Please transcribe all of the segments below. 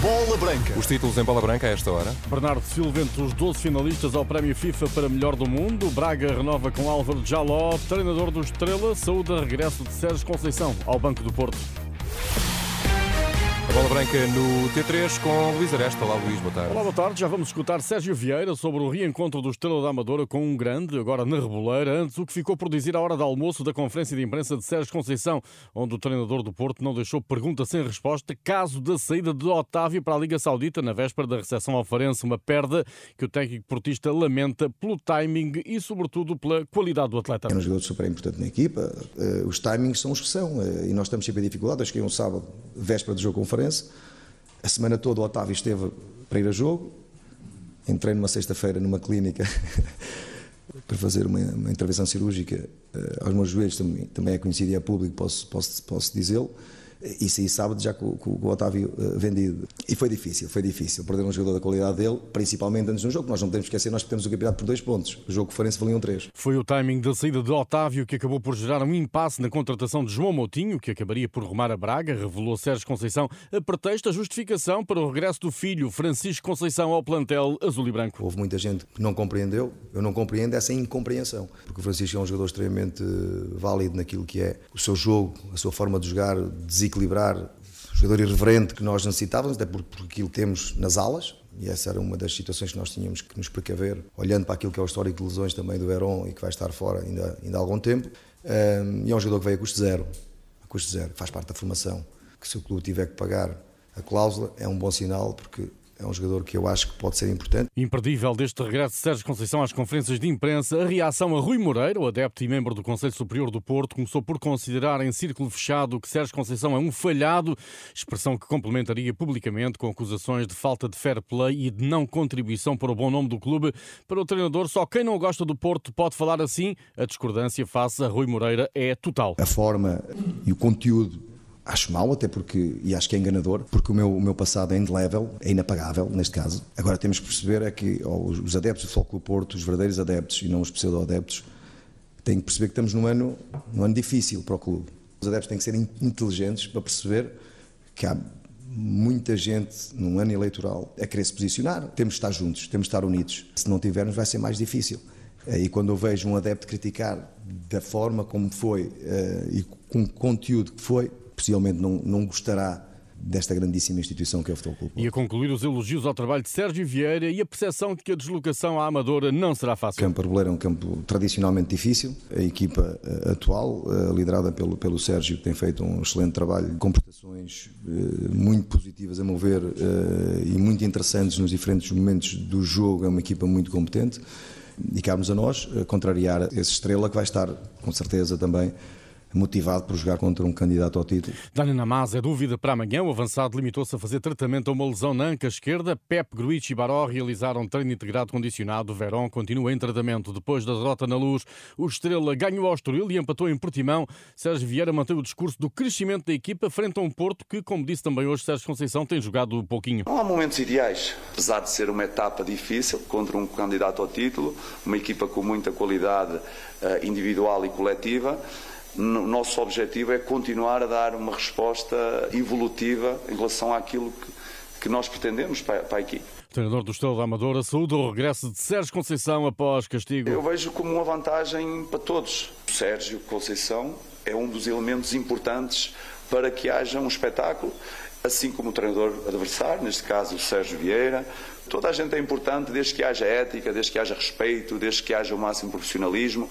Bola Branca. Os títulos em bola branca a esta hora. Bernardo Silva entre os 12 finalistas ao Prémio FIFA para melhor do mundo. Braga renova com Álvaro Jaló, treinador do Estrela. Saúde regresso de Sérgio Conceição ao Banco do Porto. Bola branca no T3 com Luís Aresta. Olá, Luís, boa tarde. Olá, boa tarde. Já vamos escutar Sérgio Vieira sobre o reencontro do Estrela da Amadora com um grande, agora na Reboleira. Antes, o que ficou por dizer à hora do almoço da conferência de imprensa de Sérgio Conceição, onde o treinador do Porto não deixou pergunta sem resposta, caso da saída de Otávio para a Liga Saudita na véspera da recepção ao Farense, uma perda que o técnico portista lamenta pelo timing e, sobretudo, pela qualidade do atleta. É um jogador super importante na equipa. Uh, os timings são os que são uh, e nós estamos sempre em dificuldade. Acho que é um sábado, véspera do jogo conferência. A semana toda o Otávio esteve para ir a jogo. Entrei numa sexta-feira numa clínica para fazer uma, uma intervenção cirúrgica uh, aos meus joelhos, também, também é conhecido e é público, posso, posso, posso dizê-lo e saí sábado já com, com, com o Otávio uh, vendido. E foi difícil, foi difícil perder um jogador da qualidade dele, principalmente antes de um jogo. Nós não podemos esquecer, nós perdemos o campeonato por dois pontos. O jogo que Farense valiam três. Foi o timing da saída de Otávio que acabou por gerar um impasse na contratação de João Moutinho, que acabaria por rumar a Braga, revelou Sérgio Conceição, a pretexto a justificação para o regresso do filho Francisco Conceição ao plantel azul e branco. Houve muita gente que não compreendeu, eu não compreendo essa incompreensão, porque o Francisco é um jogador extremamente válido naquilo que é o seu jogo, a sua forma de jogar, desequilibrar, jogador irreverente que nós necessitávamos, até por, por aquilo temos nas alas, e essa era uma das situações que nós tínhamos que nos precaver, olhando para aquilo que é o histórico de lesões também do Verón e que vai estar fora ainda, ainda há algum tempo. Um, e é um jogador que veio a custo zero, a custo zero, faz parte da formação. Que se o clube tiver que pagar a cláusula, é um bom sinal, porque é um jogador que eu acho que pode ser importante. Imperdível deste regresso de Sérgio Conceição às conferências de imprensa, a reação a Rui Moreira, o adepto e membro do Conselho Superior do Porto, começou por considerar em círculo fechado que Sérgio Conceição é um falhado, expressão que complementaria publicamente com acusações de falta de fair play e de não contribuição para o bom nome do clube. Para o treinador, só quem não gosta do Porto pode falar assim. A discordância face a Rui Moreira é total. A forma e o conteúdo Acho mal, até porque, e acho que é enganador, porque o meu, o meu passado é indelével, é inapagável, neste caso. Agora temos que perceber é que oh, os adeptos do Futebol Porto, os verdadeiros adeptos e não os pseudo-adeptos, têm que perceber que estamos num ano, num ano difícil para o clube. Os adeptos têm que ser inteligentes para perceber que há muita gente num ano eleitoral a querer se posicionar. Temos de estar juntos, temos de estar unidos. Se não tivermos, vai ser mais difícil. E quando eu vejo um adepto criticar da forma como foi eh, e com o conteúdo que foi, possivelmente não, não gostará desta grandíssima instituição que é o Futebol Clube. E a concluir os elogios ao trabalho de Sérgio Vieira e a percepção de que a deslocação à Amadora não será fácil. O campo Arboleiro é um campo tradicionalmente difícil. A equipa eh, atual, eh, liderada pelo, pelo Sérgio, tem feito um excelente trabalho, com prestações eh, muito positivas a mover e muito interessantes nos diferentes momentos do jogo. É uma equipa muito competente. E cabe-nos a nós contrariar esse estrela que vai estar, com certeza, também motivado por jogar contra um candidato ao título. Dani Namaz é dúvida para amanhã. O avançado limitou-se a fazer tratamento a uma lesão na anca esquerda. Pep, Gruitch e Baró realizaram treino integrado condicionado. Verón continua em tratamento. Depois da derrota na luz, o Estrela ganhou ao Estoril e empatou em Portimão. Sérgio Vieira manteve o discurso do crescimento da equipa frente a um Porto que, como disse também hoje Sérgio Conceição, tem jogado pouquinho. Não há momentos ideais, apesar de ser uma etapa difícil contra um candidato ao título, uma equipa com muita qualidade eh, individual e coletiva o nosso objetivo é continuar a dar uma resposta evolutiva em relação àquilo que, que nós pretendemos para, para a equipe. Treinador do Estrela da Amadora saúde o regresso de Sérgio Conceição após castigo. Eu vejo como uma vantagem para todos. O Sérgio Conceição é um dos elementos importantes para que haja um espetáculo, assim como o treinador adversário, neste caso o Sérgio Vieira, Toda a gente é importante desde que haja ética, desde que haja respeito, desde que haja o máximo profissionalismo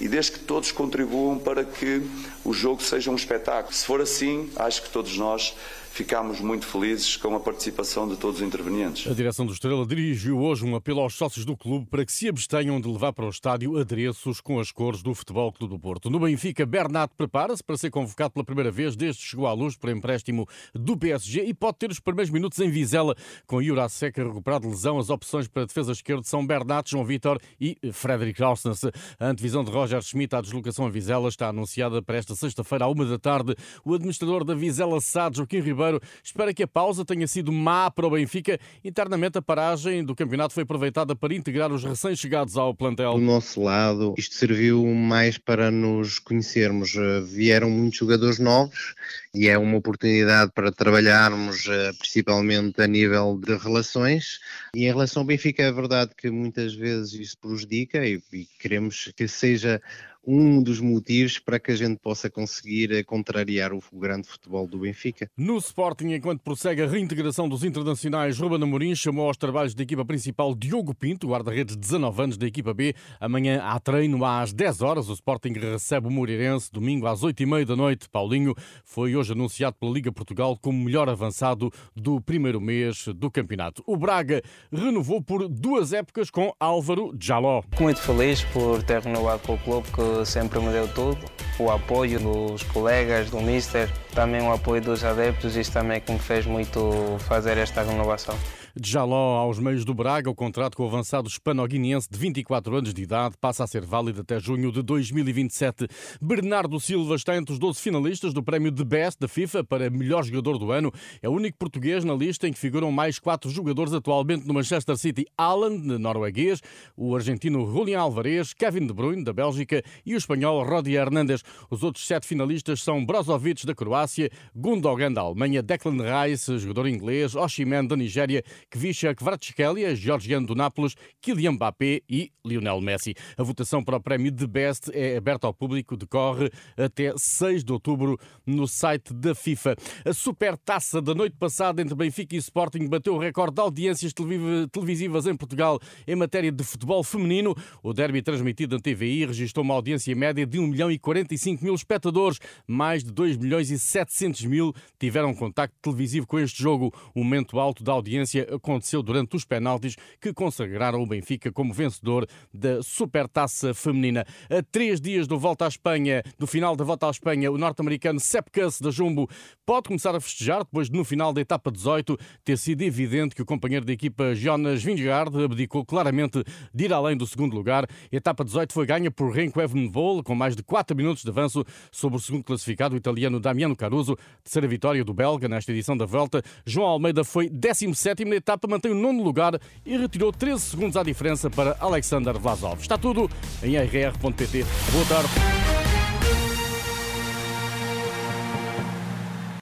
e desde que todos contribuam para que o jogo seja um espetáculo. Se for assim, acho que todos nós ficámos muito felizes com a participação de todos os intervenientes. A direção do Estrela dirigiu hoje um apelo aos sócios do clube para que se abstenham de levar para o estádio adereços com as cores do Futebol Clube do Porto. No Benfica, Bernat prepara-se para ser convocado pela primeira vez desde que chegou à luz por empréstimo do PSG e pode ter os primeiros minutos em Vizela com Yura Seca recuperado de lesão. As opções para a defesa esquerda são Bernat, João Vitor e Frederic Rosnes. A antevisão de Roger Schmidt à deslocação a Vizela está anunciada para esta sexta-feira à uma da tarde. O administrador da Vizela SAD, Joaquim Ribeiro, Ribeiro espera que a pausa tenha sido má para o Benfica. Internamente, a paragem do campeonato foi aproveitada para integrar os recém-chegados ao plantel. Do nosso lado, isto serviu mais para nos conhecermos. Eh, vieram muitos jogadores novos e é uma oportunidade para trabalharmos eh, principalmente a nível de relações. E em relação ao Benfica, é verdade que muitas vezes isso prejudica e, e queremos que seja um dos motivos para que a gente possa conseguir eh, contrariar o grande futebol do Benfica. No Sporting, enquanto prossegue a reintegração dos internacionais, Ruben Amorim chamou aos trabalhos da equipa principal Diogo Pinto, guarda-redes de 19 anos da equipa B. Amanhã há treino às 10 horas. O Sporting recebe o Moreirense, domingo às 8 e meia da noite. Paulinho foi hoje anunciado pela Liga Portugal como melhor avançado do primeiro mês do campeonato. O Braga renovou por duas épocas com Álvaro Jaló. Muito feliz por ter renovado com o clube que sempre me deu tudo. O apoio dos colegas, do Mister, também o apoio dos adeptos, isso também é que me fez muito fazer esta renovação. De Jaló aos meios do Braga, o contrato com o avançado hispano-guineense de 24 anos de idade passa a ser válido até junho de 2027. Bernardo Silva está entre os 12 finalistas do prémio de Best da FIFA para melhor jogador do ano. É o único português na lista em que figuram mais quatro jogadores atualmente no Manchester City. Alan, norueguês, o argentino Julián Alvarez, Kevin De Bruyne, da Bélgica, e o espanhol Rodi Hernández. Os outros sete finalistas são Brozovic, da Croácia, Gundogan, da Alemanha, Declan Rice, jogador inglês, Oshiman, da Nigéria Kvisha Kvaratskhelia, georgiano do Nápoles, Kylian Mbappé e Lionel Messi. A votação para o prémio de Best é aberta ao público, decorre até 6 de outubro no site da FIFA. A supertaça da noite passada entre Benfica e Sporting bateu o recorde de audiências televisivas em Portugal em matéria de futebol feminino. O derby transmitido na TVI registrou uma audiência média de 1 milhão e 45 mil espectadores. Mais de 2 milhões e 700 mil tiveram contacto televisivo com este jogo. O momento alto da audiência aconteceu durante os penaltis que consagraram o Benfica como vencedor da Supertaça Feminina. A três dias do volta à Espanha, do final da volta à Espanha, o norte-americano Sepp Kuss da Jumbo pode começar a festejar depois de no final da etapa 18 ter sido evidente que o companheiro da equipa Jonas Vingegaard abdicou claramente de ir além do segundo lugar. A etapa 18 foi ganha por Renko Evenepoel com mais de 4 minutos de avanço sobre o segundo classificado, o italiano Damiano Caruso. Terceira vitória do belga nesta edição da volta. João Almeida foi 17 na etapa, mantém o nono lugar e retirou 13 segundos à diferença para Alexander Vlasov. Está tudo em rr.pt. Boa tarde.